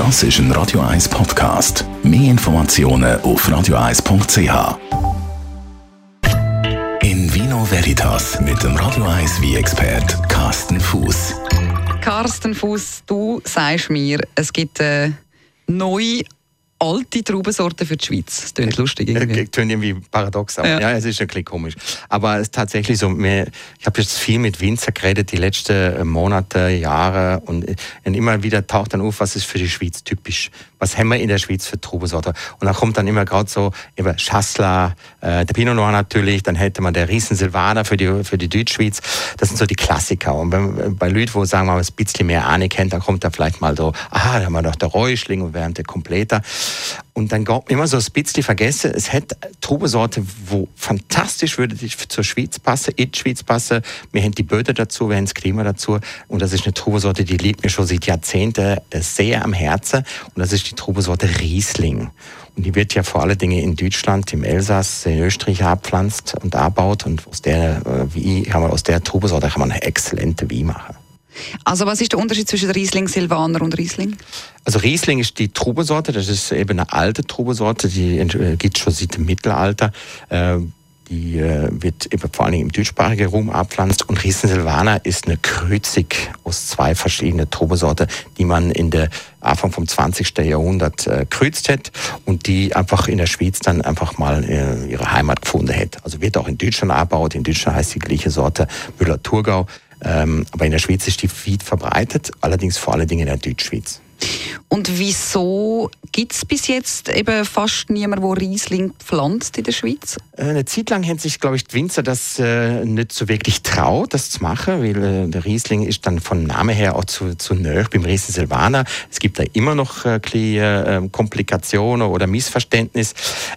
Das ist ein Radio 1 Podcast. Mehr Informationen auf radio1.ch. In Vino Veritas mit dem Radio 1 wie expert Carsten Fuß. Carsten Fuß, du sagst mir, es gibt eine neue alte Traubensorten für die Schweiz. Das klingt lustig irgendwie. Klingt irgendwie paradox, aber ja. ja. es ist ein bisschen komisch. Aber es ist tatsächlich so, mir, ich habe jetzt viel mit Winzer geredet die letzten äh, Monate, Jahre und, und immer wieder taucht dann auf, was ist für die Schweiz typisch. Was haben wir in der Schweiz für Traubensorten? Und dann kommt dann immer gerade so eben Schassler, äh, der Pinot Noir natürlich, dann hätte man der Riesen Silvaner für die, für die Deutschschweiz. Das sind so die Klassiker. Und wenn, bei Leuten, wo sagen wir mal, ein bisschen mehr Ahnung kennt, dann kommt da vielleicht mal so, aha, da haben wir noch der Räuschling und während der Kompleter. Und dann geht immer so ein bisschen vergessen, es hat Trubesorte, wo fantastisch würde zur Schweiz passen, in die Schweiz passen. Wir haben die Böden dazu, wir haben das Klima dazu. Und das ist eine Trubesorte, die liegt mir schon seit Jahrzehnten sehr am Herzen. Und das ist die Trubesorte Riesling. Und die wird ja vor allen Dingen in Deutschland, im Elsass, in Österreich abpflanzt und abbaut. Und aus der, äh, wie, kann man aus der Trubesorte kann man eine exzellente Wein machen. Also was ist der Unterschied zwischen Riesling Silvaner und Riesling? Also Riesling ist die Trubesorte, das ist eben eine alte Trubesorte, die äh, gibt schon seit dem Mittelalter. Äh, die äh, wird eben vor allem im deutschsprachigen Raum abpflanzt. Und Riesling Silvaner ist eine Kreutzig aus zwei verschiedenen Trubesorten, die man in der Anfang vom 20. Jahrhundert äh, kreuzt hat und die einfach in der Schweiz dann einfach mal äh, ihre Heimat gefunden hat. Also wird auch in Deutschland abgebaut. In Deutschland heißt die gleiche Sorte Müller-Thurgau. Ähm, aber in der Schweiz ist die weit verbreitet, allerdings vor allen Dingen in der Deutschschweiz. Und wieso gibt es bis jetzt eben fast niemand, der Riesling pflanzt in der Schweiz? Äh, eine Zeit lang haben sich, glaube ich, die Winzer das äh, nicht so wirklich traut, das zu machen, weil äh, der Riesling ist dann von Name her auch zu, zu nahe beim Riesling Silvaner. Es gibt da immer noch äh, äh, Komplikationen oder Missverständnisse.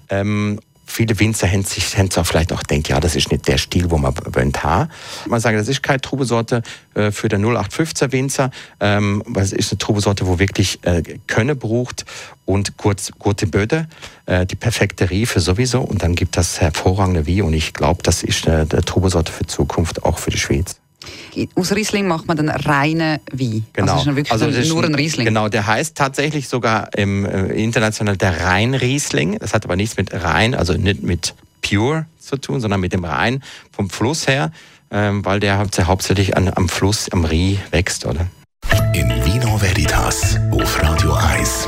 Ähm, viele Winzer haben sich haben auch vielleicht auch gedacht, ja, das ist nicht der Stil, wo man wollen haben. Man sagt, das ist keine Trubesorte äh, für den 0815er Winzer, ähm, es ist eine Trubesorte, wo wirklich äh, Könne braucht und kurz, gute Böde, äh, die perfekte Riefe sowieso und dann gibt das hervorragende Wie und ich glaube, das ist eine Trubesorte für Zukunft, auch für die Schweiz. Aus Riesling macht man dann reine Wein. Genau. Also, ist also ist nur ein Riesling. Genau, der heißt tatsächlich sogar im äh, international der Rhein-Riesling. Das hat aber nichts mit Rhein, also nicht mit Pure zu tun, sondern mit dem Rhein vom Fluss her, ähm, weil der hauptsächlich an, am Fluss, am Rie wächst, oder? In Vino Veritas auf Radio 1.